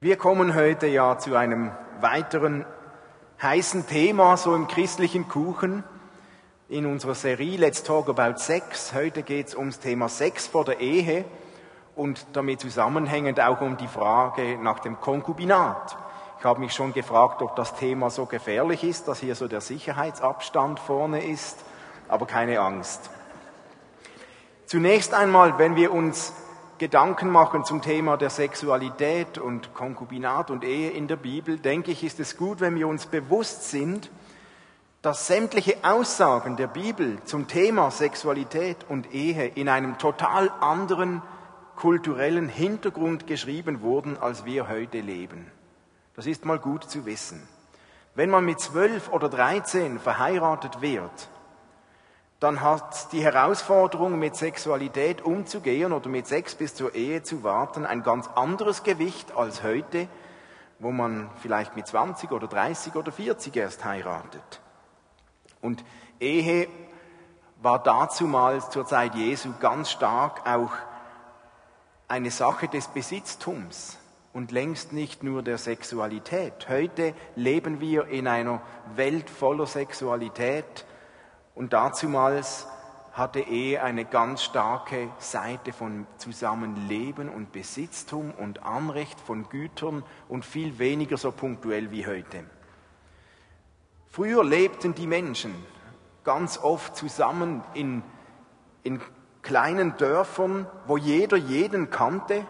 Wir kommen heute ja zu einem weiteren heißen Thema so im christlichen Kuchen in unserer Serie Let's Talk About Sex. Heute geht es ums Thema Sex vor der Ehe und damit zusammenhängend auch um die Frage nach dem Konkubinat. Ich habe mich schon gefragt, ob das Thema so gefährlich ist, dass hier so der Sicherheitsabstand vorne ist, aber keine Angst. Zunächst einmal, wenn wir uns Gedanken machen zum Thema der Sexualität und Konkubinat und Ehe in der Bibel, denke ich, ist es gut, wenn wir uns bewusst sind, dass sämtliche Aussagen der Bibel zum Thema Sexualität und Ehe in einem total anderen kulturellen Hintergrund geschrieben wurden, als wir heute leben. Das ist mal gut zu wissen. Wenn man mit zwölf oder dreizehn verheiratet wird, dann hat die Herausforderung, mit Sexualität umzugehen oder mit Sex bis zur Ehe zu warten, ein ganz anderes Gewicht als heute, wo man vielleicht mit 20 oder 30 oder 40 erst heiratet. Und Ehe war dazumals zur Zeit Jesu ganz stark auch eine Sache des Besitztums und längst nicht nur der Sexualität. Heute leben wir in einer Welt voller Sexualität, und dazumals hatte Ehe eine ganz starke Seite von Zusammenleben und Besitztum und Anrecht von Gütern und viel weniger so punktuell wie heute. Früher lebten die Menschen ganz oft zusammen in, in kleinen Dörfern, wo jeder jeden kannte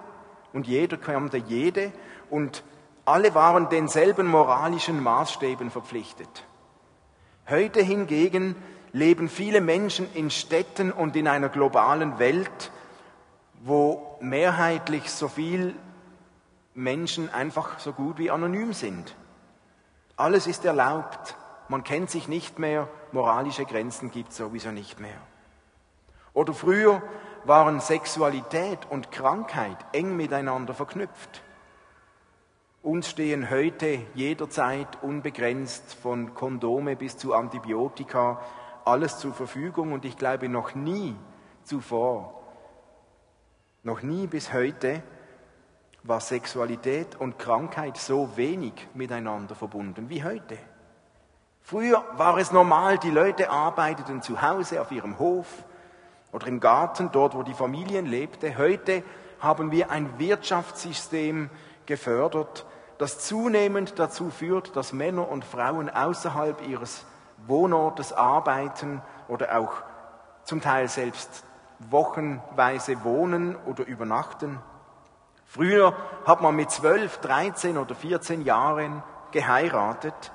und jeder kannte jede und alle waren denselben moralischen Maßstäben verpflichtet. Heute hingegen leben viele Menschen in Städten und in einer globalen Welt, wo mehrheitlich so viel Menschen einfach so gut wie anonym sind. Alles ist erlaubt, man kennt sich nicht mehr, moralische Grenzen gibt es sowieso nicht mehr. Oder früher waren Sexualität und Krankheit eng miteinander verknüpft. Uns stehen heute jederzeit unbegrenzt von Kondome bis zu Antibiotika alles zur Verfügung und ich glaube noch nie zuvor, noch nie bis heute war Sexualität und Krankheit so wenig miteinander verbunden wie heute. Früher war es normal, die Leute arbeiteten zu Hause auf ihrem Hof oder im Garten, dort wo die Familien lebte. Heute haben wir ein Wirtschaftssystem gefördert, das zunehmend dazu führt, dass Männer und Frauen außerhalb ihres Wohnortes arbeiten oder auch zum Teil selbst wochenweise wohnen oder übernachten. Früher hat man mit 12, 13 oder 14 Jahren geheiratet.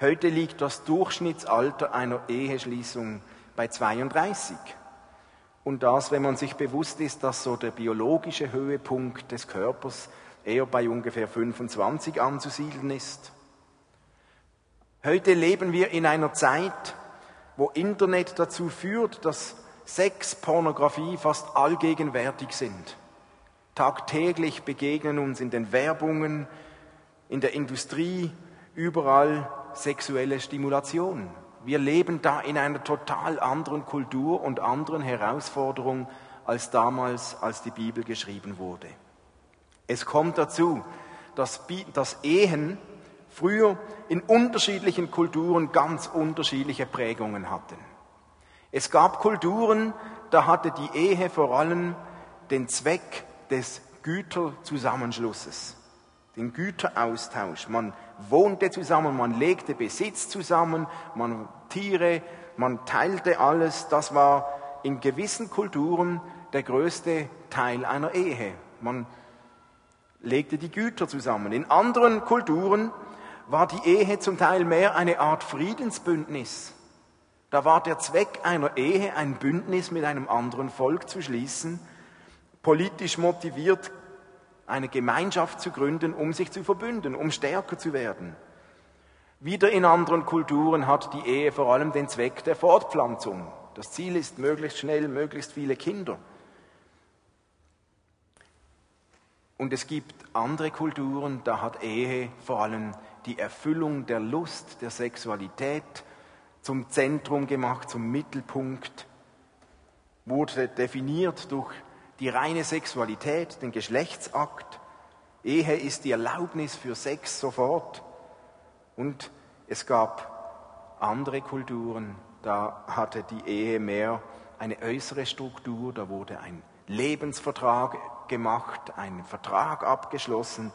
Heute liegt das Durchschnittsalter einer Eheschließung bei 32. Und das, wenn man sich bewusst ist, dass so der biologische Höhepunkt des Körpers eher bei ungefähr 25 anzusiedeln ist. Heute leben wir in einer Zeit, wo Internet dazu führt, dass Sex, Pornografie fast allgegenwärtig sind. Tagtäglich begegnen uns in den Werbungen, in der Industrie, überall sexuelle Stimulation. Wir leben da in einer total anderen Kultur und anderen Herausforderungen als damals, als die Bibel geschrieben wurde. Es kommt dazu, dass, dass Ehen früher in unterschiedlichen Kulturen ganz unterschiedliche Prägungen hatten. Es gab Kulturen, da hatte die Ehe vor allem den Zweck des Güterzusammenschlusses, den Güteraustausch. Man wohnte zusammen, man legte Besitz zusammen, man Tiere, man teilte alles. Das war in gewissen Kulturen der größte Teil einer Ehe. Man legte die Güter zusammen. In anderen Kulturen war die Ehe zum Teil mehr eine Art Friedensbündnis. Da war der Zweck einer Ehe, ein Bündnis mit einem anderen Volk zu schließen, politisch motiviert eine Gemeinschaft zu gründen, um sich zu verbünden, um stärker zu werden. Wieder in anderen Kulturen hat die Ehe vor allem den Zweck der Fortpflanzung. Das Ziel ist möglichst schnell, möglichst viele Kinder. Und es gibt andere Kulturen, da hat Ehe vor allem die Erfüllung der Lust, der Sexualität zum Zentrum gemacht, zum Mittelpunkt, wurde definiert durch die reine Sexualität, den Geschlechtsakt. Ehe ist die Erlaubnis für Sex sofort. Und es gab andere Kulturen, da hatte die Ehe mehr eine äußere Struktur, da wurde ein Lebensvertrag gemacht, ein Vertrag abgeschlossen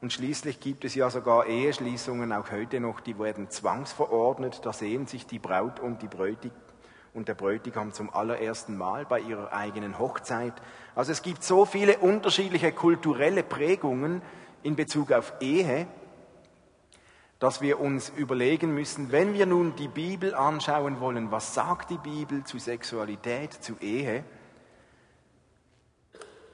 und schließlich gibt es ja sogar Eheschließungen, auch heute noch, die werden zwangsverordnet, da sehen sich die Braut und die Bräutigam und der Bräutigam zum allerersten Mal bei ihrer eigenen Hochzeit. Also es gibt so viele unterschiedliche kulturelle Prägungen in Bezug auf Ehe, dass wir uns überlegen müssen, wenn wir nun die Bibel anschauen wollen, was sagt die Bibel zu Sexualität, zu Ehe,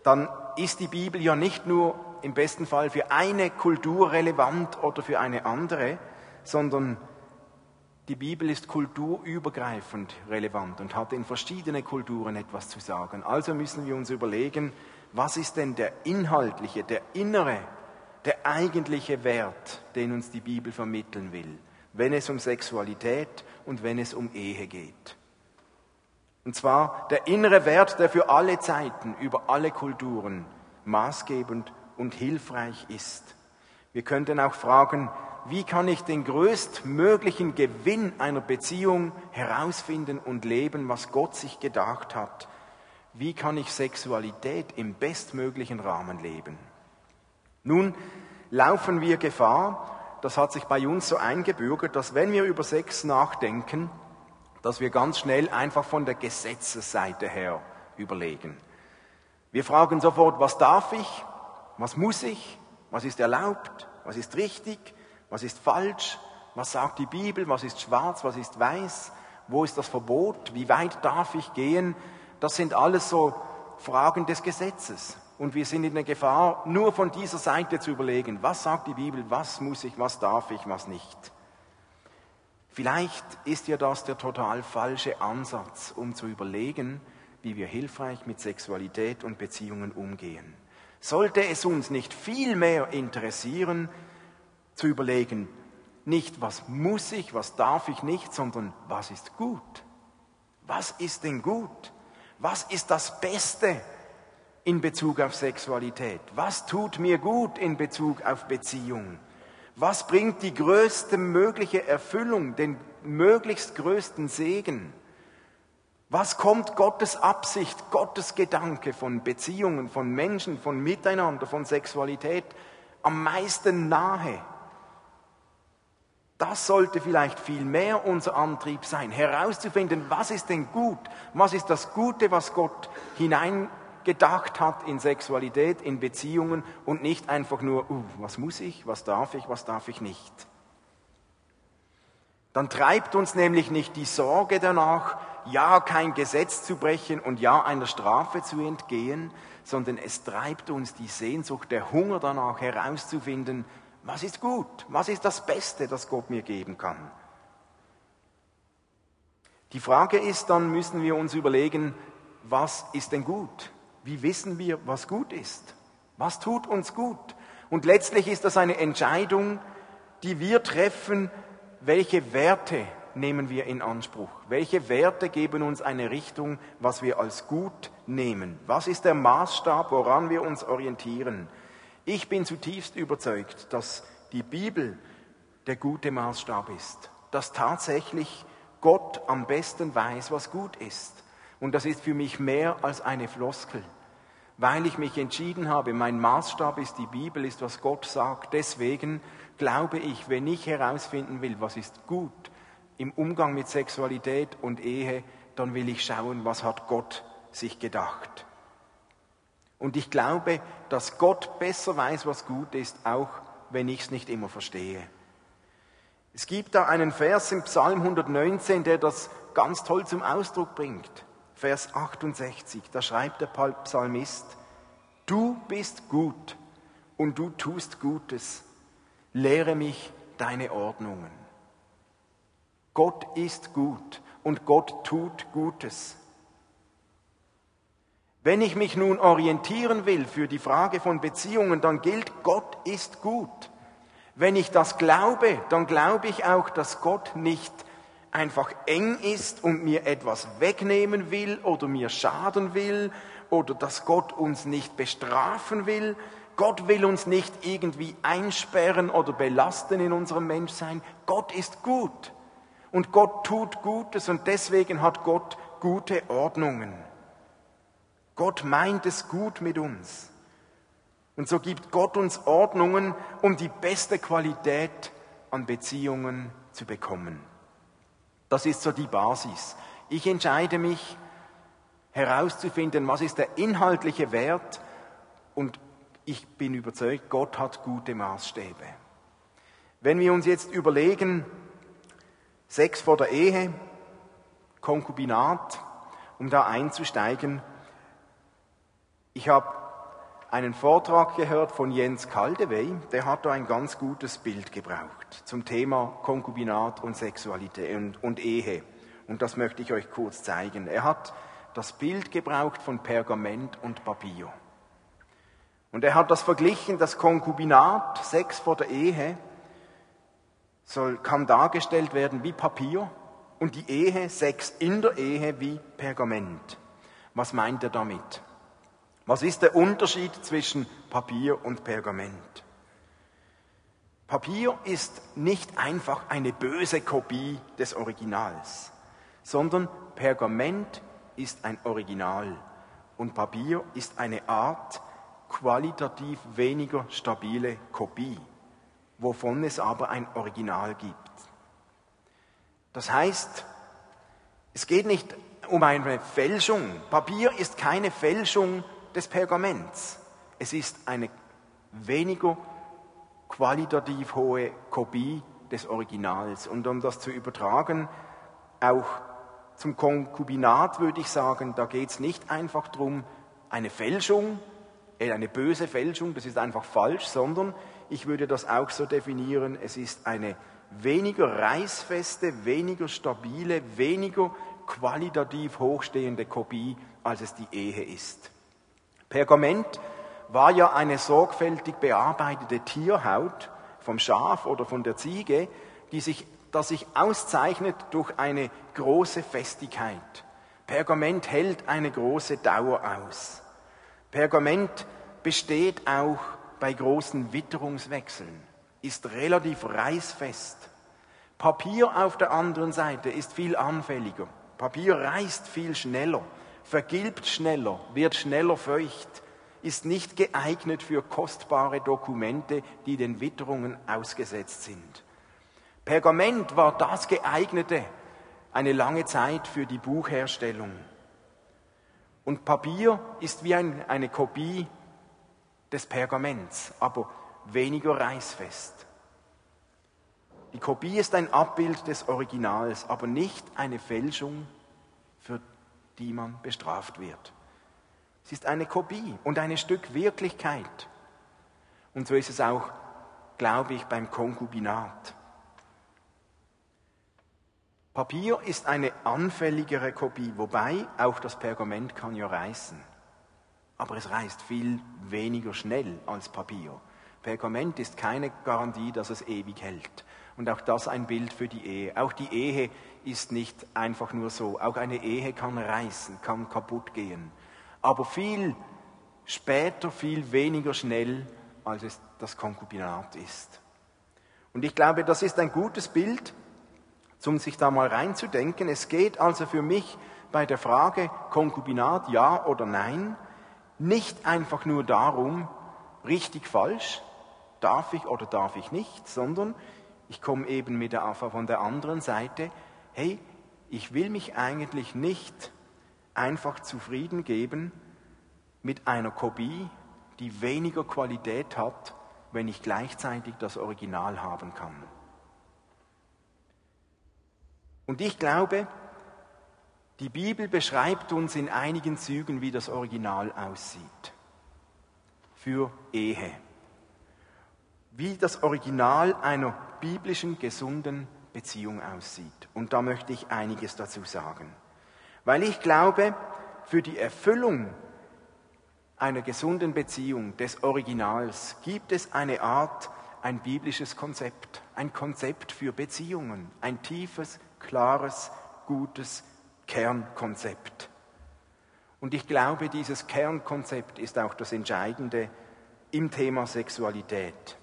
dann ist die Bibel ja nicht nur im besten Fall für eine Kultur relevant oder für eine andere, sondern die Bibel ist kulturübergreifend relevant und hat in verschiedene Kulturen etwas zu sagen. Also müssen wir uns überlegen, was ist denn der inhaltliche, der innere, der eigentliche Wert, den uns die Bibel vermitteln will, wenn es um Sexualität und wenn es um Ehe geht. Und zwar der innere Wert, der für alle Zeiten, über alle Kulturen maßgebend und hilfreich ist. Wir könnten auch fragen, wie kann ich den größtmöglichen Gewinn einer Beziehung herausfinden und leben, was Gott sich gedacht hat? Wie kann ich Sexualität im bestmöglichen Rahmen leben? Nun laufen wir Gefahr, das hat sich bei uns so eingebürgert, dass wenn wir über Sex nachdenken, dass wir ganz schnell einfach von der Gesetzesseite her überlegen. Wir fragen sofort, was darf ich, was muss ich, was ist erlaubt, was ist richtig, was ist falsch? Was sagt die Bibel? Was ist schwarz? Was ist weiß? Wo ist das Verbot? Wie weit darf ich gehen? Das sind alles so Fragen des Gesetzes. Und wir sind in der Gefahr, nur von dieser Seite zu überlegen, was sagt die Bibel, was muss ich, was darf ich, was nicht. Vielleicht ist ja das der total falsche Ansatz, um zu überlegen, wie wir hilfreich mit Sexualität und Beziehungen umgehen. Sollte es uns nicht viel mehr interessieren, zu überlegen, nicht was muss ich, was darf ich nicht, sondern was ist gut. Was ist denn gut? Was ist das Beste in Bezug auf Sexualität? Was tut mir gut in Bezug auf Beziehung? Was bringt die größte mögliche Erfüllung, den möglichst größten Segen? Was kommt Gottes Absicht, Gottes Gedanke von Beziehungen, von Menschen, von Miteinander, von Sexualität am meisten nahe? Das sollte vielleicht viel mehr unser Antrieb sein, herauszufinden, was ist denn gut, was ist das Gute, was Gott hineingedacht hat in Sexualität, in Beziehungen und nicht einfach nur, uh, was muss ich, was darf ich, was darf ich nicht. Dann treibt uns nämlich nicht die Sorge danach, ja kein Gesetz zu brechen und ja einer Strafe zu entgehen, sondern es treibt uns die Sehnsucht, der Hunger danach herauszufinden, was ist gut? Was ist das Beste, das Gott mir geben kann? Die Frage ist, dann müssen wir uns überlegen, was ist denn gut? Wie wissen wir, was gut ist? Was tut uns gut? Und letztlich ist das eine Entscheidung, die wir treffen, welche Werte nehmen wir in Anspruch? Welche Werte geben uns eine Richtung, was wir als gut nehmen? Was ist der Maßstab, woran wir uns orientieren? Ich bin zutiefst überzeugt, dass die Bibel der gute Maßstab ist, dass tatsächlich Gott am besten weiß, was gut ist. Und das ist für mich mehr als eine Floskel, weil ich mich entschieden habe, mein Maßstab ist die Bibel, ist, was Gott sagt. Deswegen glaube ich, wenn ich herausfinden will, was ist gut im Umgang mit Sexualität und Ehe, dann will ich schauen, was hat Gott sich gedacht. Und ich glaube, dass Gott besser weiß, was gut ist, auch wenn ich es nicht immer verstehe. Es gibt da einen Vers im Psalm 119, der das ganz toll zum Ausdruck bringt. Vers 68, da schreibt der Psalmist, Du bist gut und du tust Gutes, lehre mich deine Ordnungen. Gott ist gut und Gott tut Gutes. Wenn ich mich nun orientieren will für die Frage von Beziehungen, dann gilt, Gott ist gut. Wenn ich das glaube, dann glaube ich auch, dass Gott nicht einfach eng ist und mir etwas wegnehmen will oder mir schaden will oder dass Gott uns nicht bestrafen will. Gott will uns nicht irgendwie einsperren oder belasten in unserem Menschsein. Gott ist gut. Und Gott tut Gutes und deswegen hat Gott gute Ordnungen. Gott meint es gut mit uns. Und so gibt Gott uns Ordnungen, um die beste Qualität an Beziehungen zu bekommen. Das ist so die Basis. Ich entscheide mich herauszufinden, was ist der inhaltliche Wert und ich bin überzeugt, Gott hat gute Maßstäbe. Wenn wir uns jetzt überlegen, Sex vor der Ehe, Konkubinat, um da einzusteigen, ich habe einen Vortrag gehört von Jens Kaldewey, der hat da ein ganz gutes Bild gebraucht zum Thema Konkubinat und Sexualität und, und Ehe. Und das möchte ich euch kurz zeigen. Er hat das Bild gebraucht von Pergament und Papier. Und er hat das verglichen, das Konkubinat, Sex vor der Ehe, soll, kann dargestellt werden wie Papier und die Ehe, Sex in der Ehe wie Pergament. Was meint er damit? Was ist der Unterschied zwischen Papier und Pergament? Papier ist nicht einfach eine böse Kopie des Originals, sondern Pergament ist ein Original und Papier ist eine Art, qualitativ weniger stabile Kopie, wovon es aber ein Original gibt. Das heißt, es geht nicht um eine Fälschung. Papier ist keine Fälschung des Pergaments. Es ist eine weniger qualitativ hohe Kopie des Originals. Und um das zu übertragen, auch zum Konkubinat würde ich sagen, da geht es nicht einfach darum, eine Fälschung äh, eine böse Fälschung, das ist einfach falsch, sondern ich würde das auch so definieren, es ist eine weniger reißfeste, weniger stabile, weniger qualitativ hochstehende Kopie, als es die Ehe ist. Pergament war ja eine sorgfältig bearbeitete Tierhaut vom Schaf oder von der Ziege, die sich, das sich auszeichnet durch eine große Festigkeit. Pergament hält eine große Dauer aus. Pergament besteht auch bei großen Witterungswechseln, ist relativ reißfest. Papier auf der anderen Seite ist viel anfälliger. Papier reißt viel schneller, vergilbt schneller, wird schneller feucht, ist nicht geeignet für kostbare Dokumente, die den Witterungen ausgesetzt sind. Pergament war das geeignete eine lange Zeit für die Buchherstellung. Und Papier ist wie ein, eine Kopie des Pergaments, aber weniger reißfest. Die Kopie ist ein Abbild des Originals, aber nicht eine Fälschung, für die man bestraft wird. Es ist eine Kopie und ein Stück Wirklichkeit. Und so ist es auch, glaube ich, beim Konkubinat. Papier ist eine anfälligere Kopie, wobei auch das Pergament kann ja reißen. Aber es reißt viel weniger schnell als Papier. Pergament ist keine Garantie, dass es ewig hält. Und auch das ein Bild für die Ehe. Auch die Ehe ist nicht einfach nur so. Auch eine Ehe kann reißen, kann kaputt gehen. Aber viel später, viel weniger schnell, als es das Konkubinat ist. Und ich glaube, das ist ein gutes Bild um sich da mal reinzudenken. Es geht also für mich bei der Frage Konkubinat ja oder nein nicht einfach nur darum, richtig, falsch, darf ich oder darf ich nicht, sondern ich komme eben mit der von der anderen Seite, hey, ich will mich eigentlich nicht einfach zufrieden geben mit einer Kopie, die weniger Qualität hat, wenn ich gleichzeitig das Original haben kann. Und ich glaube, die Bibel beschreibt uns in einigen Zügen, wie das Original aussieht. Für Ehe. Wie das Original einer biblischen, gesunden Beziehung aussieht. Und da möchte ich einiges dazu sagen. Weil ich glaube, für die Erfüllung einer gesunden Beziehung des Originals gibt es eine Art, ein biblisches Konzept, ein Konzept für Beziehungen, ein tiefes, klares, gutes Kernkonzept. Und ich glaube, dieses Kernkonzept ist auch das Entscheidende im Thema Sexualität,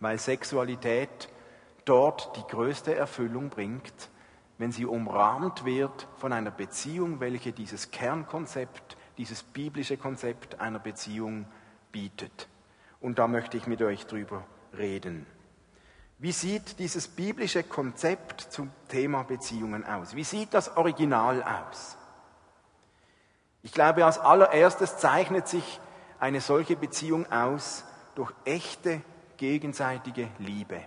weil Sexualität dort die größte Erfüllung bringt, wenn sie umrahmt wird von einer Beziehung, welche dieses Kernkonzept, dieses biblische Konzept einer Beziehung bietet. Und da möchte ich mit euch drüber reden. Wie sieht dieses biblische Konzept zum Thema Beziehungen aus? Wie sieht das Original aus? Ich glaube, als allererstes zeichnet sich eine solche Beziehung aus durch echte gegenseitige Liebe.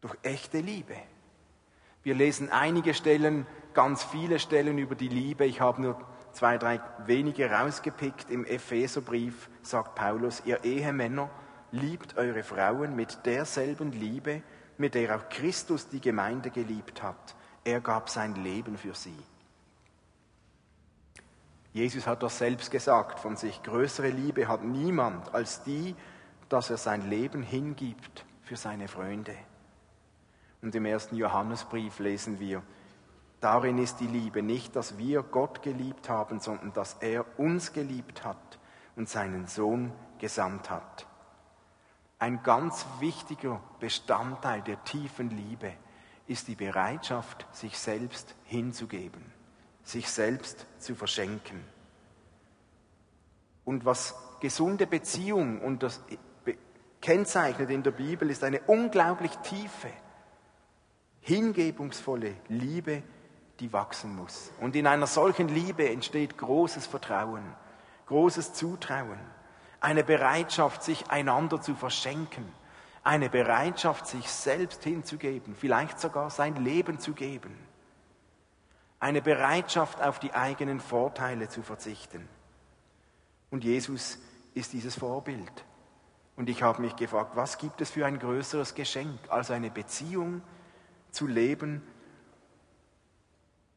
Durch echte Liebe. Wir lesen einige Stellen, ganz viele Stellen über die Liebe. Ich habe nur zwei, drei wenige rausgepickt. Im Epheserbrief sagt Paulus, ihr Ehemänner, liebt eure Frauen mit derselben Liebe, mit der auch Christus die Gemeinde geliebt hat. Er gab sein Leben für sie. Jesus hat das selbst gesagt von sich. Größere Liebe hat niemand als die, dass er sein Leben hingibt für seine Freunde. Und im ersten Johannesbrief lesen wir, darin ist die Liebe nicht, dass wir Gott geliebt haben, sondern dass er uns geliebt hat und seinen Sohn gesandt hat. Ein ganz wichtiger Bestandteil der tiefen Liebe ist die Bereitschaft, sich selbst hinzugeben sich selbst zu verschenken. Und was gesunde Beziehung und das kennzeichnet in der Bibel, ist eine unglaublich tiefe, hingebungsvolle Liebe, die wachsen muss. Und in einer solchen Liebe entsteht großes Vertrauen, großes Zutrauen, eine Bereitschaft, sich einander zu verschenken, eine Bereitschaft, sich selbst hinzugeben, vielleicht sogar sein Leben zu geben eine Bereitschaft, auf die eigenen Vorteile zu verzichten. Und Jesus ist dieses Vorbild. Und ich habe mich gefragt, was gibt es für ein größeres Geschenk, als eine Beziehung zu leben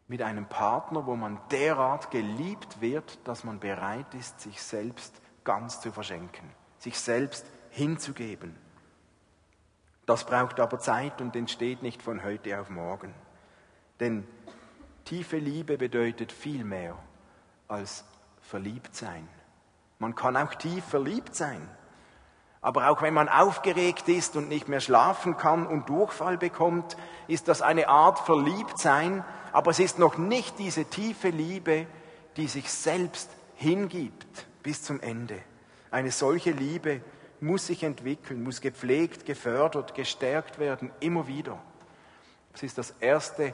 mit einem Partner, wo man derart geliebt wird, dass man bereit ist, sich selbst ganz zu verschenken, sich selbst hinzugeben. Das braucht aber Zeit und entsteht nicht von heute auf morgen. Denn Tiefe Liebe bedeutet viel mehr als verliebt sein. Man kann auch tief verliebt sein. Aber auch wenn man aufgeregt ist und nicht mehr schlafen kann und Durchfall bekommt, ist das eine Art Verliebtsein. Aber es ist noch nicht diese tiefe Liebe, die sich selbst hingibt bis zum Ende. Eine solche Liebe muss sich entwickeln, muss gepflegt, gefördert, gestärkt werden, immer wieder. Das ist das erste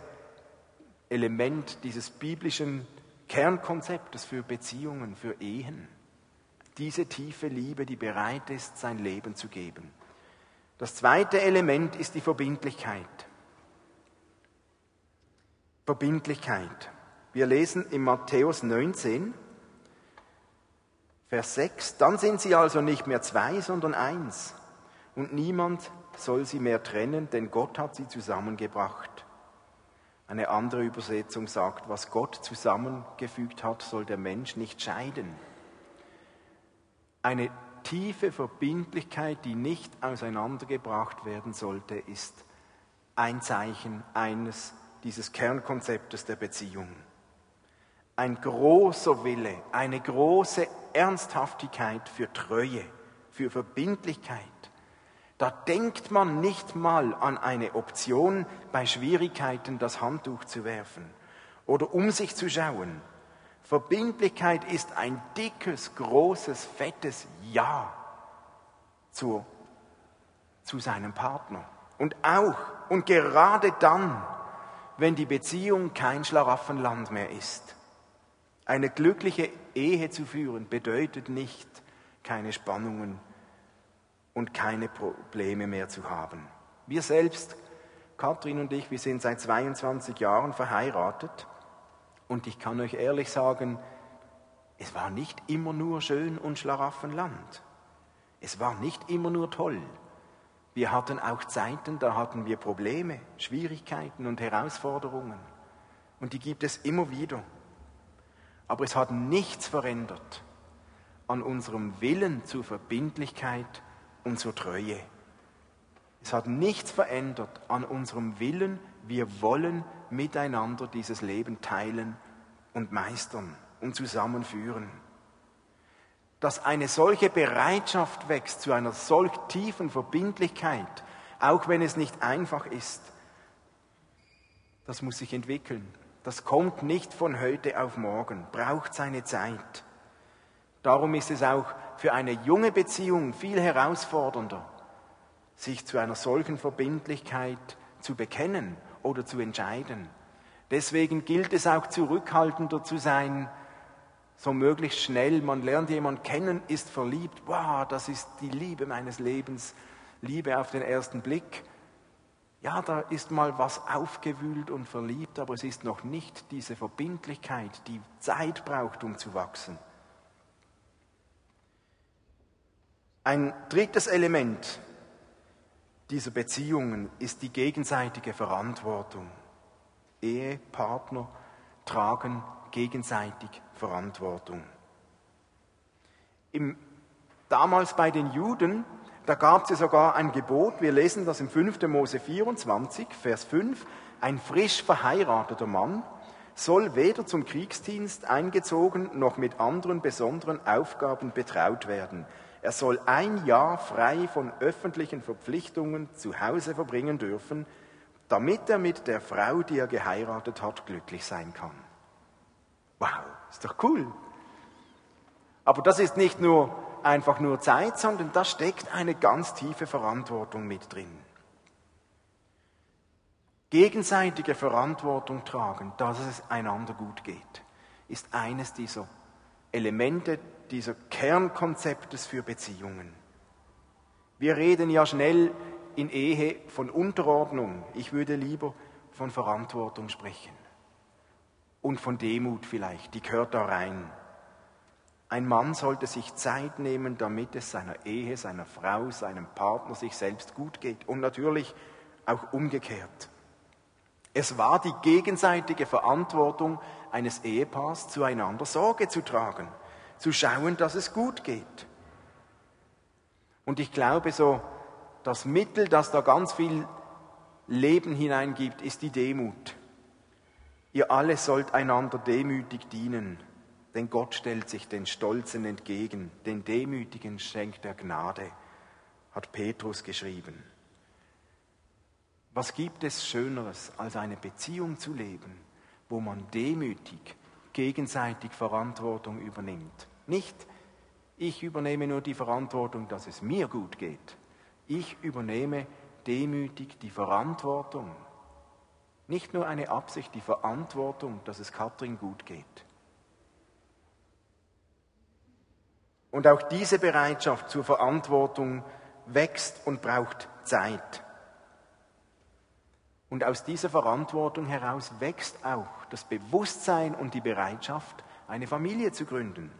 Element dieses biblischen Kernkonzeptes für Beziehungen, für Ehen. Diese tiefe Liebe, die bereit ist, sein Leben zu geben. Das zweite Element ist die Verbindlichkeit. Verbindlichkeit. Wir lesen in Matthäus 19, Vers 6, dann sind sie also nicht mehr zwei, sondern eins. Und niemand soll sie mehr trennen, denn Gott hat sie zusammengebracht. Eine andere Übersetzung sagt, was Gott zusammengefügt hat, soll der Mensch nicht scheiden. Eine tiefe Verbindlichkeit, die nicht auseinandergebracht werden sollte, ist ein Zeichen eines dieses Kernkonzeptes der Beziehung. Ein großer Wille, eine große Ernsthaftigkeit für Treue, für Verbindlichkeit, da denkt man nicht mal an eine Option, bei Schwierigkeiten das Handtuch zu werfen oder um sich zu schauen. Verbindlichkeit ist ein dickes, großes, fettes Ja zu, zu seinem Partner. Und auch und gerade dann, wenn die Beziehung kein Schlaraffenland mehr ist. Eine glückliche Ehe zu führen bedeutet nicht keine Spannungen und keine Probleme mehr zu haben. Wir selbst, Kathrin und ich, wir sind seit 22 Jahren verheiratet und ich kann euch ehrlich sagen, es war nicht immer nur schön und Schlaraffenland. Es war nicht immer nur toll. Wir hatten auch Zeiten, da hatten wir Probleme, Schwierigkeiten und Herausforderungen. Und die gibt es immer wieder. Aber es hat nichts verändert an unserem Willen zur Verbindlichkeit und zur Treue. Es hat nichts verändert an unserem Willen. Wir wollen miteinander dieses Leben teilen und meistern und zusammenführen. dass eine solche Bereitschaft wächst zu einer solch tiefen Verbindlichkeit, auch wenn es nicht einfach ist, das muss sich entwickeln. Das kommt nicht von heute auf morgen, braucht seine Zeit. Darum ist es auch für eine junge Beziehung viel herausfordernder, sich zu einer solchen Verbindlichkeit zu bekennen oder zu entscheiden. Deswegen gilt es auch zurückhaltender zu sein, so möglichst schnell. Man lernt jemanden kennen, ist verliebt. Wow, das ist die Liebe meines Lebens. Liebe auf den ersten Blick. Ja, da ist mal was aufgewühlt und verliebt, aber es ist noch nicht diese Verbindlichkeit, die Zeit braucht, um zu wachsen. Ein drittes Element dieser Beziehungen ist die gegenseitige Verantwortung. Ehepartner tragen gegenseitig Verantwortung. Im, damals bei den Juden, da gab es ja sogar ein Gebot, wir lesen das im 5. Mose 24, Vers 5, ein frisch verheirateter Mann soll weder zum Kriegsdienst eingezogen noch mit anderen besonderen Aufgaben betraut werden. Er soll ein Jahr frei von öffentlichen Verpflichtungen zu Hause verbringen dürfen, damit er mit der Frau, die er geheiratet hat, glücklich sein kann. Wow, ist doch cool. Aber das ist nicht nur einfach nur Zeit, sondern da steckt eine ganz tiefe Verantwortung mit drin. Gegenseitige Verantwortung tragen, dass es einander gut geht, ist eines dieser Elemente dieser Kernkonzeptes für Beziehungen. Wir reden ja schnell in Ehe von Unterordnung. Ich würde lieber von Verantwortung sprechen. Und von Demut vielleicht, die gehört da rein. Ein Mann sollte sich Zeit nehmen, damit es seiner Ehe, seiner Frau, seinem Partner, sich selbst gut geht. Und natürlich auch umgekehrt. Es war die gegenseitige Verantwortung eines Ehepaars, zueinander Sorge zu tragen zu schauen, dass es gut geht. Und ich glaube, so das Mittel, das da ganz viel Leben hineingibt, ist die Demut. Ihr alle sollt einander demütig dienen, denn Gott stellt sich den Stolzen entgegen, den Demütigen schenkt er Gnade, hat Petrus geschrieben. Was gibt es Schöneres, als eine Beziehung zu leben, wo man demütig gegenseitig Verantwortung übernimmt? Nicht, ich übernehme nur die Verantwortung, dass es mir gut geht. Ich übernehme demütig die Verantwortung. Nicht nur eine Absicht, die Verantwortung, dass es Katrin gut geht. Und auch diese Bereitschaft zur Verantwortung wächst und braucht Zeit. Und aus dieser Verantwortung heraus wächst auch das Bewusstsein und die Bereitschaft, eine Familie zu gründen.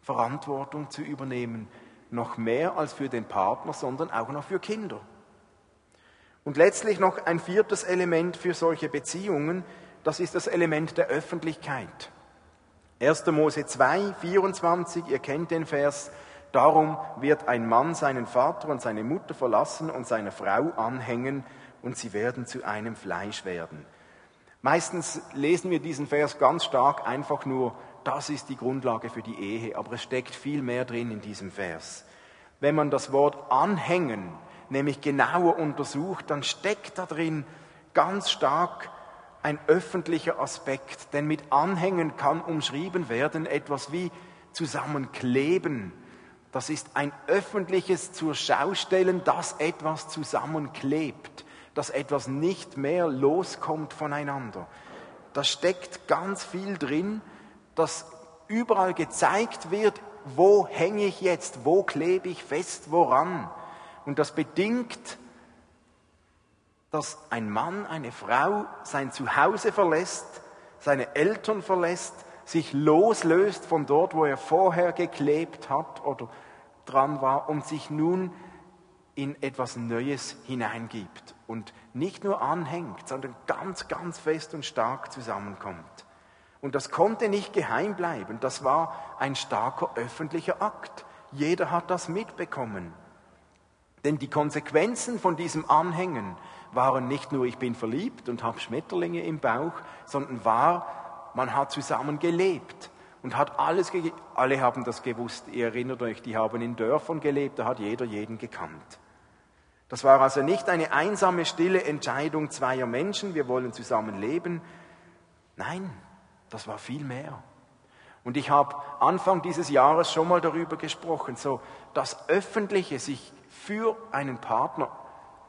Verantwortung zu übernehmen, noch mehr als für den Partner, sondern auch noch für Kinder. Und letztlich noch ein viertes Element für solche Beziehungen, das ist das Element der Öffentlichkeit. 1. Mose 2, 24, ihr kennt den Vers, darum wird ein Mann seinen Vater und seine Mutter verlassen und seine Frau anhängen und sie werden zu einem Fleisch werden. Meistens lesen wir diesen Vers ganz stark einfach nur das ist die Grundlage für die Ehe, aber es steckt viel mehr drin in diesem Vers. Wenn man das Wort anhängen nämlich genauer untersucht, dann steckt da drin ganz stark ein öffentlicher Aspekt, denn mit Anhängen kann umschrieben werden etwas wie zusammenkleben. Das ist ein öffentliches zur Schaustellen, dass etwas zusammenklebt, dass etwas nicht mehr loskommt voneinander. Da steckt ganz viel drin, dass überall gezeigt wird, wo hänge ich jetzt, wo klebe ich fest, woran. Und das bedingt, dass ein Mann, eine Frau sein Zuhause verlässt, seine Eltern verlässt, sich loslöst von dort, wo er vorher geklebt hat oder dran war und sich nun in etwas Neues hineingibt und nicht nur anhängt, sondern ganz, ganz fest und stark zusammenkommt. Und das konnte nicht geheim bleiben. Das war ein starker öffentlicher Akt. Jeder hat das mitbekommen. Denn die Konsequenzen von diesem Anhängen waren nicht nur, ich bin verliebt und habe Schmetterlinge im Bauch, sondern war, man hat zusammen gelebt. und hat alles gegeben. Alle haben das gewusst. Ihr erinnert euch, die haben in Dörfern gelebt, da hat jeder jeden gekannt. Das war also nicht eine einsame, stille Entscheidung zweier Menschen, wir wollen zusammen leben. Nein, das war viel mehr. Und ich habe Anfang dieses Jahres schon mal darüber gesprochen, so das Öffentliche sich für einen Partner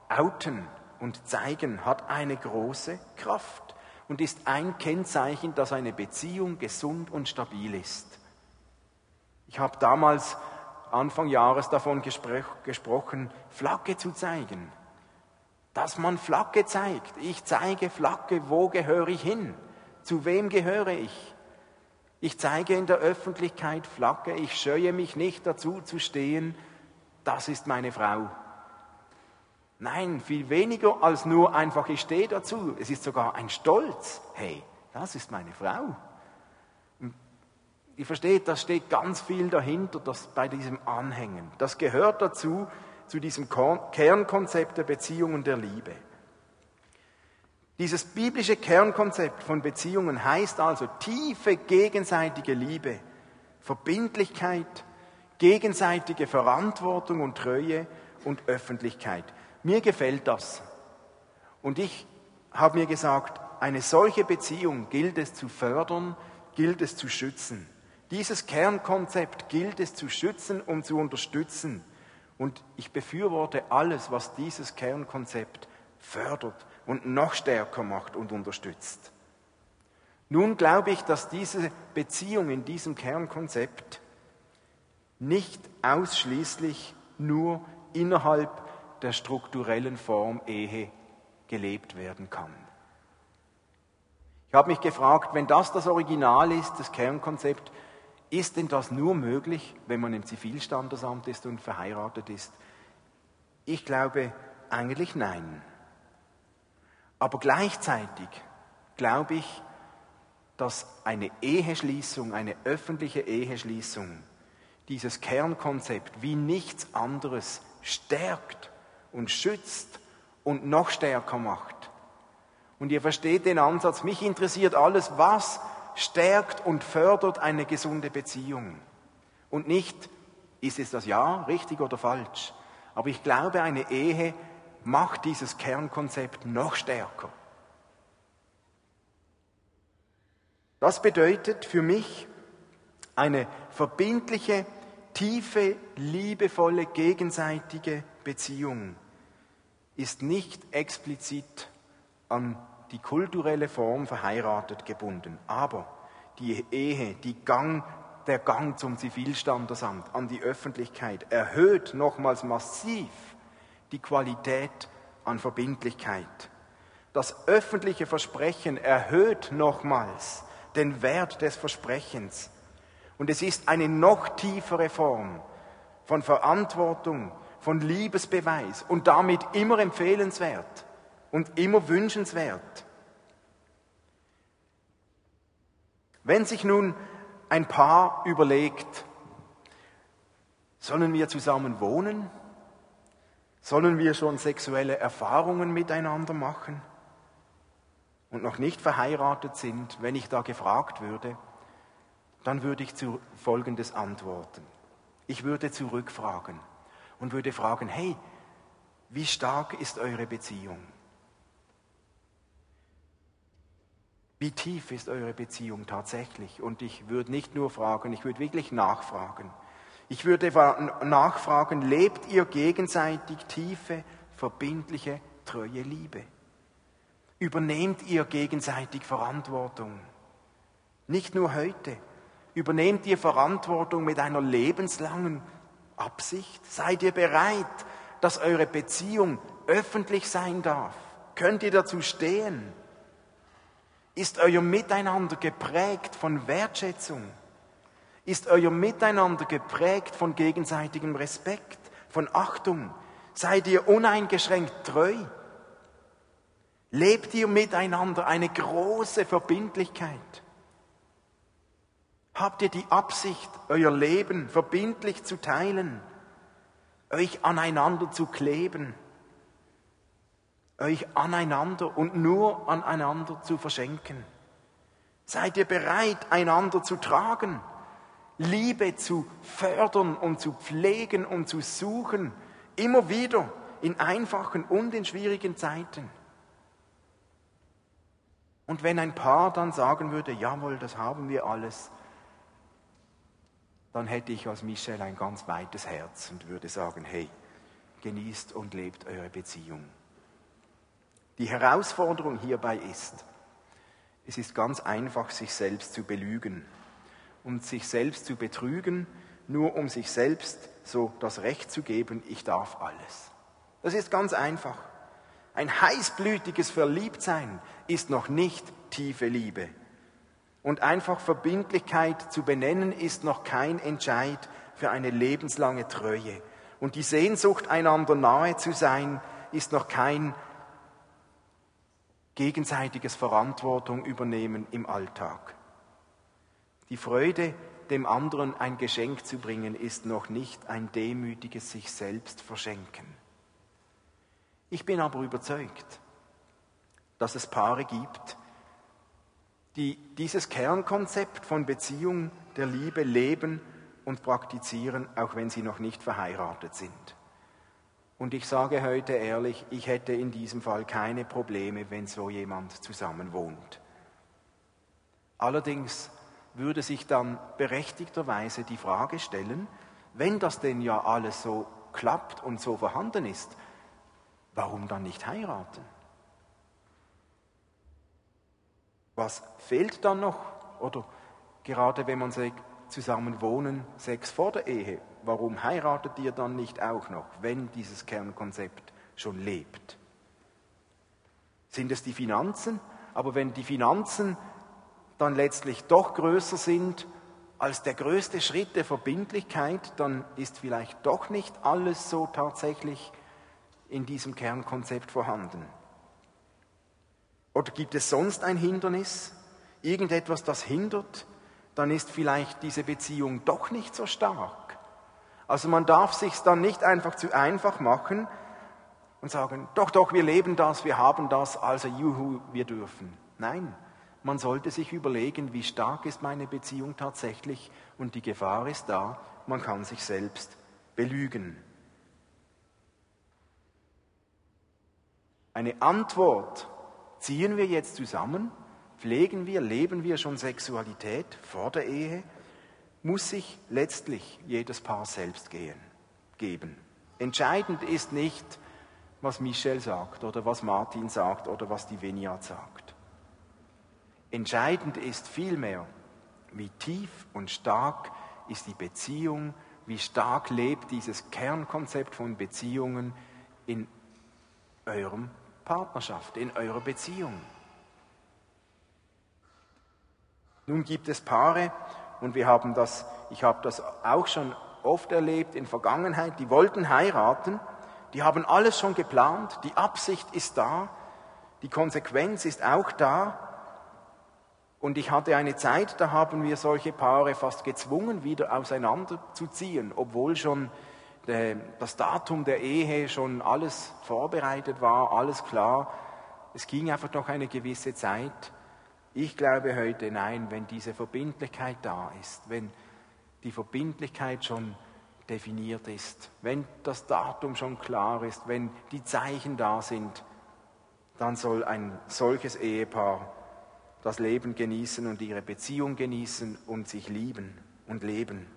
outen und zeigen hat eine große Kraft und ist ein Kennzeichen, dass eine Beziehung gesund und stabil ist. Ich habe damals Anfang Jahres davon gesprochen, Flagge zu zeigen. Dass man Flagge zeigt. Ich zeige Flagge, wo gehöre ich hin? Zu wem gehöre ich? Ich zeige in der Öffentlichkeit Flagge, ich scheue mich nicht dazu zu stehen, das ist meine Frau. Nein, viel weniger als nur einfach, ich stehe dazu. Es ist sogar ein Stolz. Hey, das ist meine Frau. Ihr versteht, da steht ganz viel dahinter, das bei diesem Anhängen. Das gehört dazu, zu diesem Kernkonzept der Beziehung und der Liebe. Dieses biblische Kernkonzept von Beziehungen heißt also tiefe gegenseitige Liebe, Verbindlichkeit, gegenseitige Verantwortung und Treue und Öffentlichkeit. Mir gefällt das. Und ich habe mir gesagt, eine solche Beziehung gilt es zu fördern, gilt es zu schützen. Dieses Kernkonzept gilt es zu schützen und zu unterstützen. Und ich befürworte alles, was dieses Kernkonzept fördert und noch stärker macht und unterstützt. Nun glaube ich, dass diese Beziehung in diesem Kernkonzept nicht ausschließlich nur innerhalb der strukturellen Form Ehe gelebt werden kann. Ich habe mich gefragt, wenn das das Original ist, das Kernkonzept, ist denn das nur möglich, wenn man im Zivilstandesamt ist und verheiratet ist? Ich glaube eigentlich nein. Aber gleichzeitig glaube ich, dass eine Eheschließung, eine öffentliche Eheschließung, dieses Kernkonzept wie nichts anderes stärkt und schützt und noch stärker macht. Und ihr versteht den Ansatz, mich interessiert alles, was stärkt und fördert eine gesunde Beziehung. Und nicht, ist es das Ja, richtig oder falsch. Aber ich glaube, eine Ehe macht dieses Kernkonzept noch stärker. Das bedeutet für mich eine verbindliche, tiefe, liebevolle, gegenseitige Beziehung ist nicht explizit an die kulturelle Form verheiratet gebunden. Aber die Ehe, die Gang, der Gang zum Zivilstandesamt, an die Öffentlichkeit erhöht nochmals massiv die Qualität an Verbindlichkeit. Das öffentliche Versprechen erhöht nochmals den Wert des Versprechens. Und es ist eine noch tiefere Form von Verantwortung, von Liebesbeweis und damit immer empfehlenswert und immer wünschenswert. Wenn sich nun ein Paar überlegt, sollen wir zusammen wohnen? Sollen wir schon sexuelle Erfahrungen miteinander machen und noch nicht verheiratet sind, wenn ich da gefragt würde, dann würde ich zu Folgendes antworten. Ich würde zurückfragen und würde fragen, hey, wie stark ist eure Beziehung? Wie tief ist eure Beziehung tatsächlich? Und ich würde nicht nur fragen, ich würde wirklich nachfragen. Ich würde nachfragen, lebt ihr gegenseitig tiefe, verbindliche, treue Liebe? Übernehmt ihr gegenseitig Verantwortung? Nicht nur heute. Übernehmt ihr Verantwortung mit einer lebenslangen Absicht? Seid ihr bereit, dass eure Beziehung öffentlich sein darf? Könnt ihr dazu stehen? Ist euer Miteinander geprägt von Wertschätzung? Ist euer Miteinander geprägt von gegenseitigem Respekt, von Achtung? Seid ihr uneingeschränkt treu? Lebt ihr miteinander eine große Verbindlichkeit? Habt ihr die Absicht, euer Leben verbindlich zu teilen, euch aneinander zu kleben? euch aneinander und nur aneinander zu verschenken? Seid ihr bereit, einander zu tragen? Liebe zu fördern und zu pflegen und zu suchen, immer wieder in einfachen und in schwierigen Zeiten. Und wenn ein Paar dann sagen würde, jawohl, das haben wir alles, dann hätte ich als Michel ein ganz weites Herz und würde sagen, hey, genießt und lebt eure Beziehung. Die Herausforderung hierbei ist, es ist ganz einfach, sich selbst zu belügen und sich selbst zu betrügen, nur um sich selbst so das Recht zu geben, ich darf alles. Das ist ganz einfach. Ein heißblütiges Verliebtsein ist noch nicht tiefe Liebe. Und einfach Verbindlichkeit zu benennen ist noch kein Entscheid für eine lebenslange Treue. Und die Sehnsucht, einander nahe zu sein, ist noch kein gegenseitiges Verantwortung übernehmen im Alltag. Die Freude, dem anderen ein Geschenk zu bringen, ist noch nicht ein demütiges sich selbst verschenken. Ich bin aber überzeugt, dass es Paare gibt, die dieses Kernkonzept von Beziehung der Liebe leben und praktizieren, auch wenn sie noch nicht verheiratet sind. Und ich sage heute ehrlich, ich hätte in diesem Fall keine Probleme, wenn so jemand zusammen wohnt. Allerdings würde sich dann berechtigterweise die Frage stellen, wenn das denn ja alles so klappt und so vorhanden ist, warum dann nicht heiraten? Was fehlt dann noch? Oder gerade wenn man sagt, zusammen wohnen, Sex vor der Ehe, warum heiratet ihr dann nicht auch noch, wenn dieses Kernkonzept schon lebt? Sind es die Finanzen? Aber wenn die Finanzen dann letztlich doch größer sind als der größte Schritt der Verbindlichkeit, dann ist vielleicht doch nicht alles so tatsächlich in diesem Kernkonzept vorhanden. Oder gibt es sonst ein Hindernis, irgendetwas, das hindert, dann ist vielleicht diese Beziehung doch nicht so stark. Also man darf sich dann nicht einfach zu einfach machen und sagen, doch, doch, wir leben das, wir haben das, also juhu, wir dürfen. Nein, man sollte sich überlegen, wie stark ist meine Beziehung tatsächlich und die Gefahr ist da, man kann sich selbst belügen. Eine Antwort ziehen wir jetzt zusammen, pflegen wir, leben wir schon Sexualität vor der Ehe, muss sich letztlich jedes Paar selbst gehen, geben. Entscheidend ist nicht, was Michel sagt oder was Martin sagt oder was die Veniat sagt. Entscheidend ist vielmehr, wie tief und stark ist die Beziehung, wie stark lebt dieses Kernkonzept von Beziehungen in eurem Partnerschaft, in eurer Beziehung. Nun gibt es Paare, und wir haben das, ich habe das auch schon oft erlebt in Vergangenheit, die wollten heiraten, die haben alles schon geplant, die Absicht ist da, die Konsequenz ist auch da, und ich hatte eine Zeit, da haben wir solche Paare fast gezwungen, wieder auseinanderzuziehen, obwohl schon das Datum der Ehe schon alles vorbereitet war, alles klar. Es ging einfach noch eine gewisse Zeit. Ich glaube heute, nein, wenn diese Verbindlichkeit da ist, wenn die Verbindlichkeit schon definiert ist, wenn das Datum schon klar ist, wenn die Zeichen da sind, dann soll ein solches Ehepaar das Leben genießen und ihre Beziehung genießen und sich lieben und leben.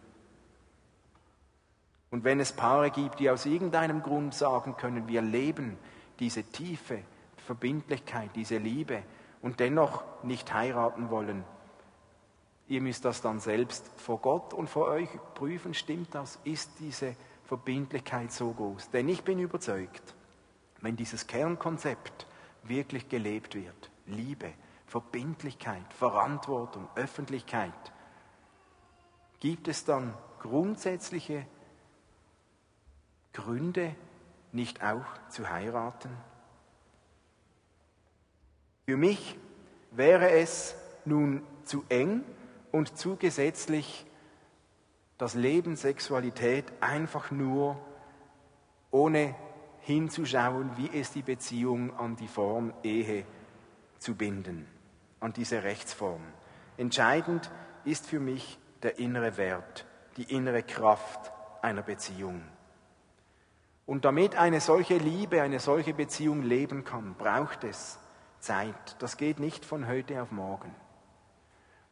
Und wenn es Paare gibt, die aus irgendeinem Grund sagen können, wir leben diese tiefe Verbindlichkeit, diese Liebe und dennoch nicht heiraten wollen, ihr müsst das dann selbst vor Gott und vor euch prüfen, stimmt das? Ist diese Verbindlichkeit so groß? Denn ich bin überzeugt, wenn dieses Kernkonzept wirklich gelebt wird, Liebe, Verbindlichkeit, Verantwortung, Öffentlichkeit, gibt es dann grundsätzliche Gründe, nicht auch zu heiraten? Für mich wäre es nun zu eng und zu gesetzlich, das Leben Sexualität einfach nur ohne hinzuschauen, wie ist die Beziehung an die Form Ehe zu binden an diese Rechtsform. Entscheidend ist für mich der innere Wert, die innere Kraft einer Beziehung. Und damit eine solche Liebe, eine solche Beziehung leben kann, braucht es Zeit. Das geht nicht von heute auf morgen.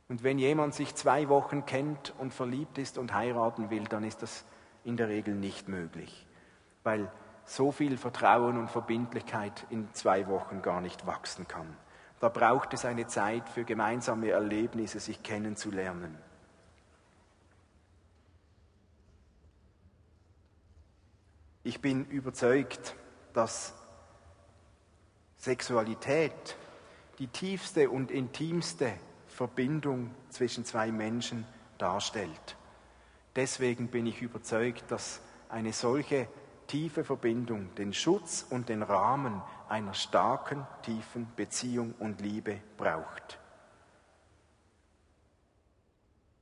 Und wenn jemand sich zwei Wochen kennt und verliebt ist und heiraten will, dann ist das in der Regel nicht möglich, weil so viel Vertrauen und Verbindlichkeit in zwei Wochen gar nicht wachsen kann. Da braucht es eine Zeit für gemeinsame Erlebnisse, sich kennenzulernen. Ich bin überzeugt, dass Sexualität die tiefste und intimste Verbindung zwischen zwei Menschen darstellt. Deswegen bin ich überzeugt, dass eine solche tiefe Verbindung den Schutz und den Rahmen einer starken, tiefen Beziehung und Liebe braucht.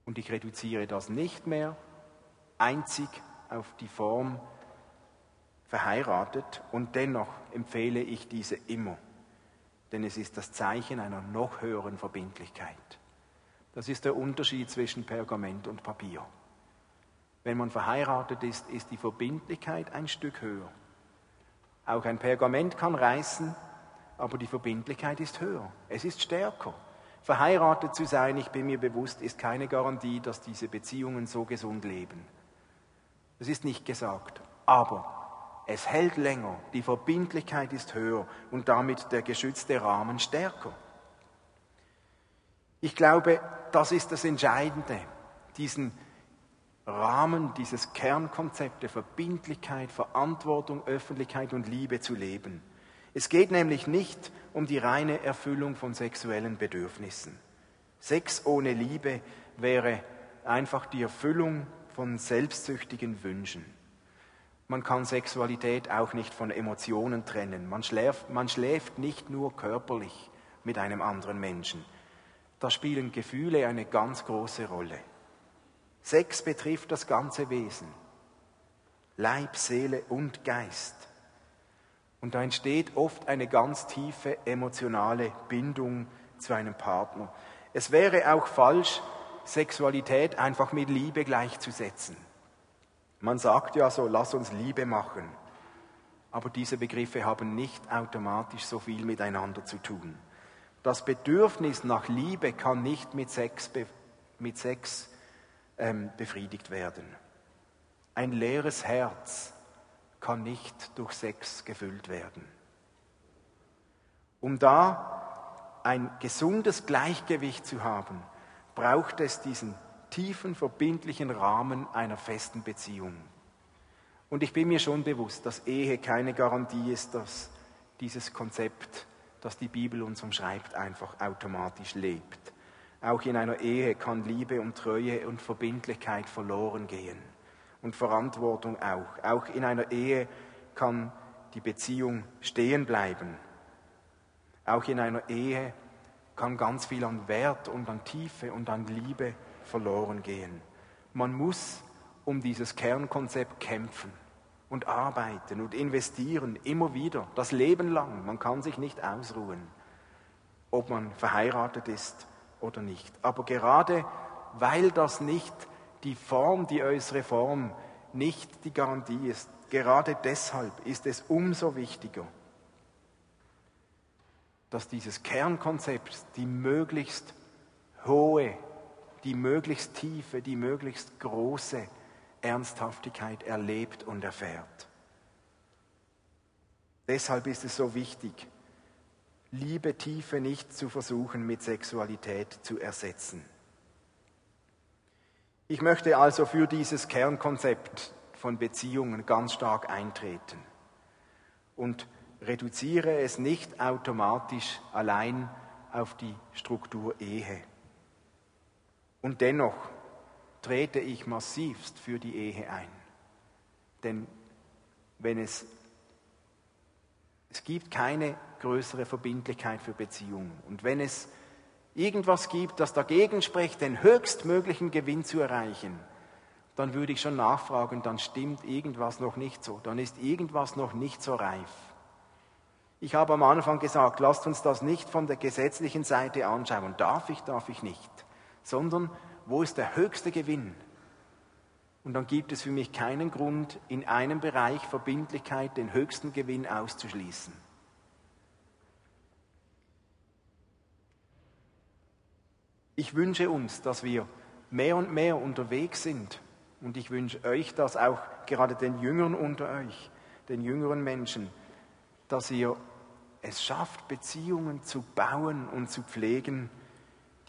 Und ich reduziere das nicht mehr einzig auf die Form verheiratet und dennoch empfehle ich diese immer, denn es ist das Zeichen einer noch höheren Verbindlichkeit. Das ist der Unterschied zwischen Pergament und Papier. Wenn man verheiratet ist, ist die Verbindlichkeit ein Stück höher. Auch ein Pergament kann reißen, aber die Verbindlichkeit ist höher. Es ist stärker. Verheiratet zu sein, ich bin mir bewusst, ist keine Garantie, dass diese Beziehungen so gesund leben. Das ist nicht gesagt. Aber es hält länger, die Verbindlichkeit ist höher und damit der geschützte Rahmen stärker. Ich glaube, das ist das Entscheidende, diesen Rahmen, dieses Kernkonzept der Verbindlichkeit, Verantwortung, Öffentlichkeit und Liebe zu leben. Es geht nämlich nicht um die reine Erfüllung von sexuellen Bedürfnissen. Sex ohne Liebe wäre einfach die Erfüllung von selbstsüchtigen Wünschen. Man kann Sexualität auch nicht von Emotionen trennen. Man schläft, man schläft nicht nur körperlich mit einem anderen Menschen. Da spielen Gefühle eine ganz große Rolle. Sex betrifft das ganze Wesen. Leib, Seele und Geist. Und da entsteht oft eine ganz tiefe emotionale Bindung zu einem Partner. Es wäre auch falsch, Sexualität einfach mit Liebe gleichzusetzen. Man sagt ja so, lass uns Liebe machen. Aber diese Begriffe haben nicht automatisch so viel miteinander zu tun. Das Bedürfnis nach Liebe kann nicht mit Sex, mit Sex ähm, befriedigt werden. Ein leeres Herz kann nicht durch Sex gefüllt werden. Um da ein gesundes Gleichgewicht zu haben, braucht es diesen tiefen, verbindlichen Rahmen einer festen Beziehung. Und ich bin mir schon bewusst, dass Ehe keine Garantie ist, dass dieses Konzept, das die Bibel uns umschreibt, einfach automatisch lebt. Auch in einer Ehe kann Liebe und Treue und Verbindlichkeit verloren gehen und Verantwortung auch. Auch in einer Ehe kann die Beziehung stehen bleiben. Auch in einer Ehe kann ganz viel an Wert und an Tiefe und an Liebe verloren gehen. Man muss um dieses Kernkonzept kämpfen und arbeiten und investieren, immer wieder, das Leben lang. Man kann sich nicht ausruhen, ob man verheiratet ist oder nicht. Aber gerade weil das nicht die Form, die äußere Form, nicht die Garantie ist, gerade deshalb ist es umso wichtiger, dass dieses Kernkonzept die möglichst hohe die möglichst tiefe, die möglichst große Ernsthaftigkeit erlebt und erfährt. Deshalb ist es so wichtig, Liebe Tiefe nicht zu versuchen mit Sexualität zu ersetzen. Ich möchte also für dieses Kernkonzept von Beziehungen ganz stark eintreten und reduziere es nicht automatisch allein auf die Struktur Ehe. Und dennoch trete ich massivst für die Ehe ein. Denn wenn es, es gibt keine größere Verbindlichkeit für Beziehungen. Und wenn es irgendwas gibt, das dagegen spricht, den höchstmöglichen Gewinn zu erreichen, dann würde ich schon nachfragen, dann stimmt irgendwas noch nicht so, dann ist irgendwas noch nicht so reif. Ich habe am Anfang gesagt, lasst uns das nicht von der gesetzlichen Seite anschauen. Darf ich, darf ich nicht. Sondern wo ist der höchste Gewinn? Und dann gibt es für mich keinen Grund, in einem Bereich Verbindlichkeit den höchsten Gewinn auszuschließen. Ich wünsche uns, dass wir mehr und mehr unterwegs sind. Und ich wünsche euch das auch, gerade den Jüngern unter euch, den jüngeren Menschen, dass ihr es schafft, Beziehungen zu bauen und zu pflegen,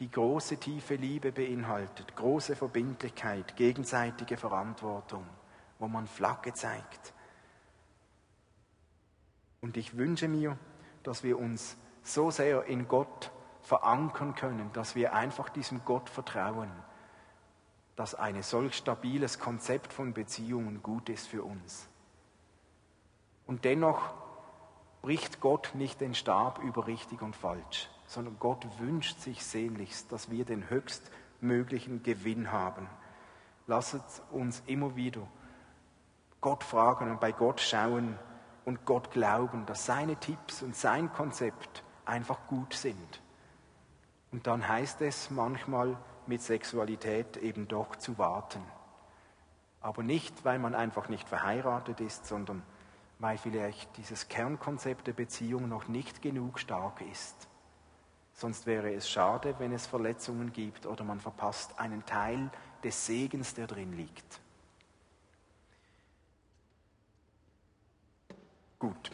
die große tiefe Liebe beinhaltet, große Verbindlichkeit, gegenseitige Verantwortung, wo man Flagge zeigt. Und ich wünsche mir, dass wir uns so sehr in Gott verankern können, dass wir einfach diesem Gott vertrauen, dass ein solch stabiles Konzept von Beziehungen gut ist für uns. Und dennoch bricht Gott nicht den Stab über richtig und falsch sondern Gott wünscht sich sehnlichst, dass wir den höchstmöglichen Gewinn haben. Lasset uns immer wieder Gott fragen und bei Gott schauen und Gott glauben, dass seine Tipps und sein Konzept einfach gut sind. Und dann heißt es manchmal mit Sexualität eben doch zu warten. Aber nicht, weil man einfach nicht verheiratet ist, sondern weil vielleicht dieses Kernkonzept der Beziehung noch nicht genug stark ist. Sonst wäre es schade, wenn es Verletzungen gibt oder man verpasst einen Teil des Segens, der drin liegt. Gut.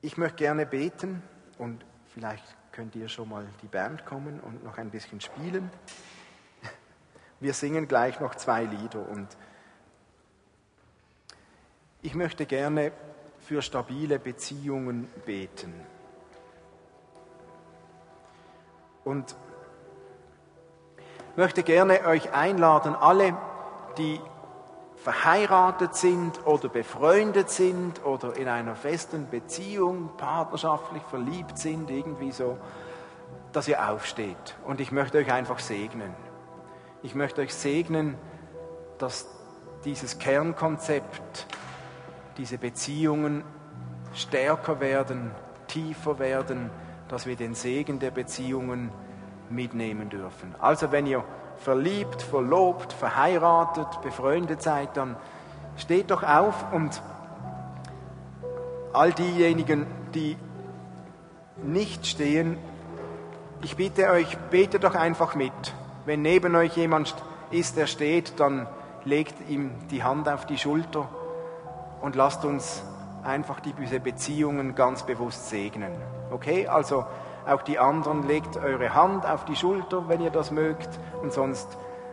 Ich möchte gerne beten und vielleicht könnt ihr schon mal die Band kommen und noch ein bisschen spielen. Wir singen gleich noch zwei Lieder und ich möchte gerne für stabile Beziehungen beten. Und möchte gerne euch einladen, alle, die verheiratet sind oder befreundet sind oder in einer festen Beziehung, partnerschaftlich verliebt sind, irgendwie so, dass ihr aufsteht. Und ich möchte euch einfach segnen. Ich möchte euch segnen, dass dieses Kernkonzept, diese Beziehungen stärker werden, tiefer werden, dass wir den Segen der Beziehungen mitnehmen dürfen. Also wenn ihr verliebt, verlobt, verheiratet, befreundet seid, dann steht doch auf und all diejenigen, die nicht stehen, ich bitte euch, betet doch einfach mit. Wenn neben euch jemand ist, der steht, dann legt ihm die Hand auf die Schulter und lasst uns einfach diese Beziehungen ganz bewusst segnen. Okay, also auch die anderen legt eure Hand auf die Schulter, wenn ihr das mögt, und sonst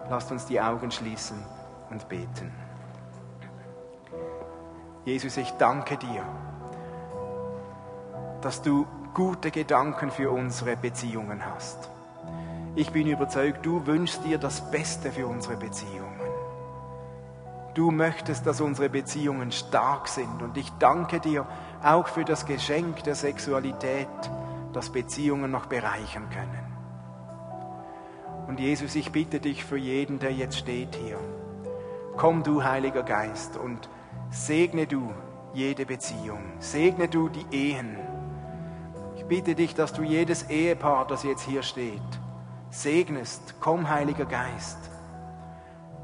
lasst uns die Augen schließen und beten. Jesus, ich danke dir, dass du gute Gedanken für unsere Beziehungen hast. Ich bin überzeugt, du wünschst dir das Beste für unsere Beziehungen. Du möchtest, dass unsere Beziehungen stark sind. Und ich danke dir auch für das Geschenk der Sexualität, das Beziehungen noch bereichern können. Und Jesus, ich bitte dich für jeden, der jetzt steht hier. Komm du, Heiliger Geist, und segne du jede Beziehung. Segne du die Ehen. Ich bitte dich, dass du jedes Ehepaar, das jetzt hier steht, segnest. Komm, Heiliger Geist.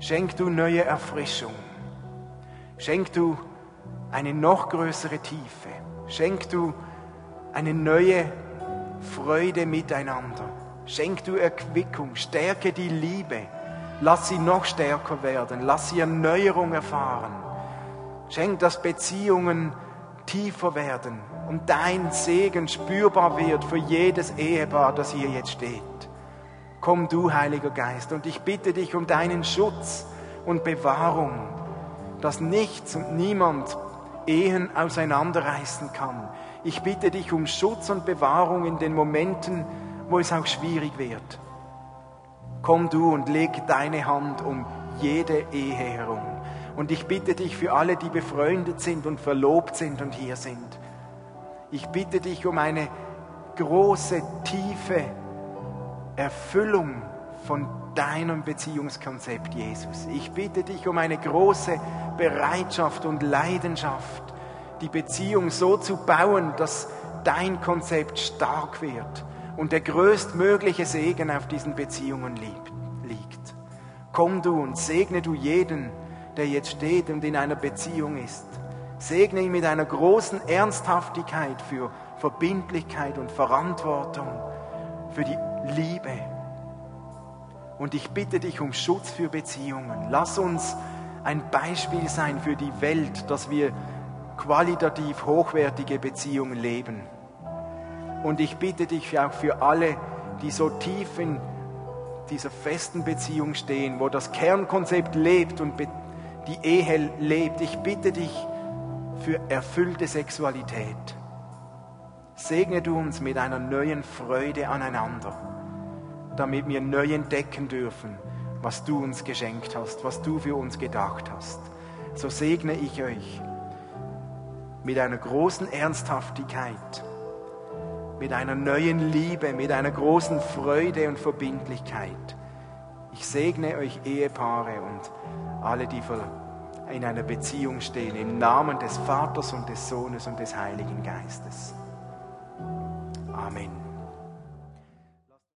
Schenk du neue Erfrischung. Schenk du eine noch größere Tiefe. Schenk du eine neue Freude miteinander. Schenk du Erquickung. Stärke die Liebe. Lass sie noch stärker werden. Lass sie Erneuerung erfahren. Schenk, dass Beziehungen tiefer werden und dein Segen spürbar wird für jedes Ehepaar, das hier jetzt steht. Komm du, Heiliger Geist, und ich bitte dich um deinen Schutz und Bewahrung, dass nichts und niemand Ehen auseinanderreißen kann. Ich bitte dich um Schutz und Bewahrung in den Momenten, wo es auch schwierig wird. Komm du und leg deine Hand um jede Ehe herum. Und ich bitte dich für alle, die befreundet sind und verlobt sind und hier sind. Ich bitte dich um eine große, tiefe Erfüllung von deinem Beziehungskonzept, Jesus. Ich bitte dich um eine große Bereitschaft und Leidenschaft, die Beziehung so zu bauen, dass dein Konzept stark wird und der größtmögliche Segen auf diesen Beziehungen liegt. Komm du und segne du jeden, der jetzt steht und in einer Beziehung ist. Segne ihn mit einer großen Ernsthaftigkeit für Verbindlichkeit und Verantwortung, für die Liebe. Und ich bitte dich um Schutz für Beziehungen. Lass uns ein Beispiel sein für die Welt, dass wir qualitativ hochwertige Beziehungen leben. Und ich bitte dich auch für alle, die so tief in dieser festen Beziehung stehen, wo das Kernkonzept lebt und die Ehe lebt. Ich bitte dich für erfüllte Sexualität. Segne du uns mit einer neuen Freude aneinander, damit wir neu entdecken dürfen, was du uns geschenkt hast, was du für uns gedacht hast. So segne ich euch mit einer großen Ernsthaftigkeit, mit einer neuen Liebe, mit einer großen Freude und Verbindlichkeit. Ich segne euch Ehepaare und alle, die in einer Beziehung stehen, im Namen des Vaters und des Sohnes und des Heiligen Geistes. Amen.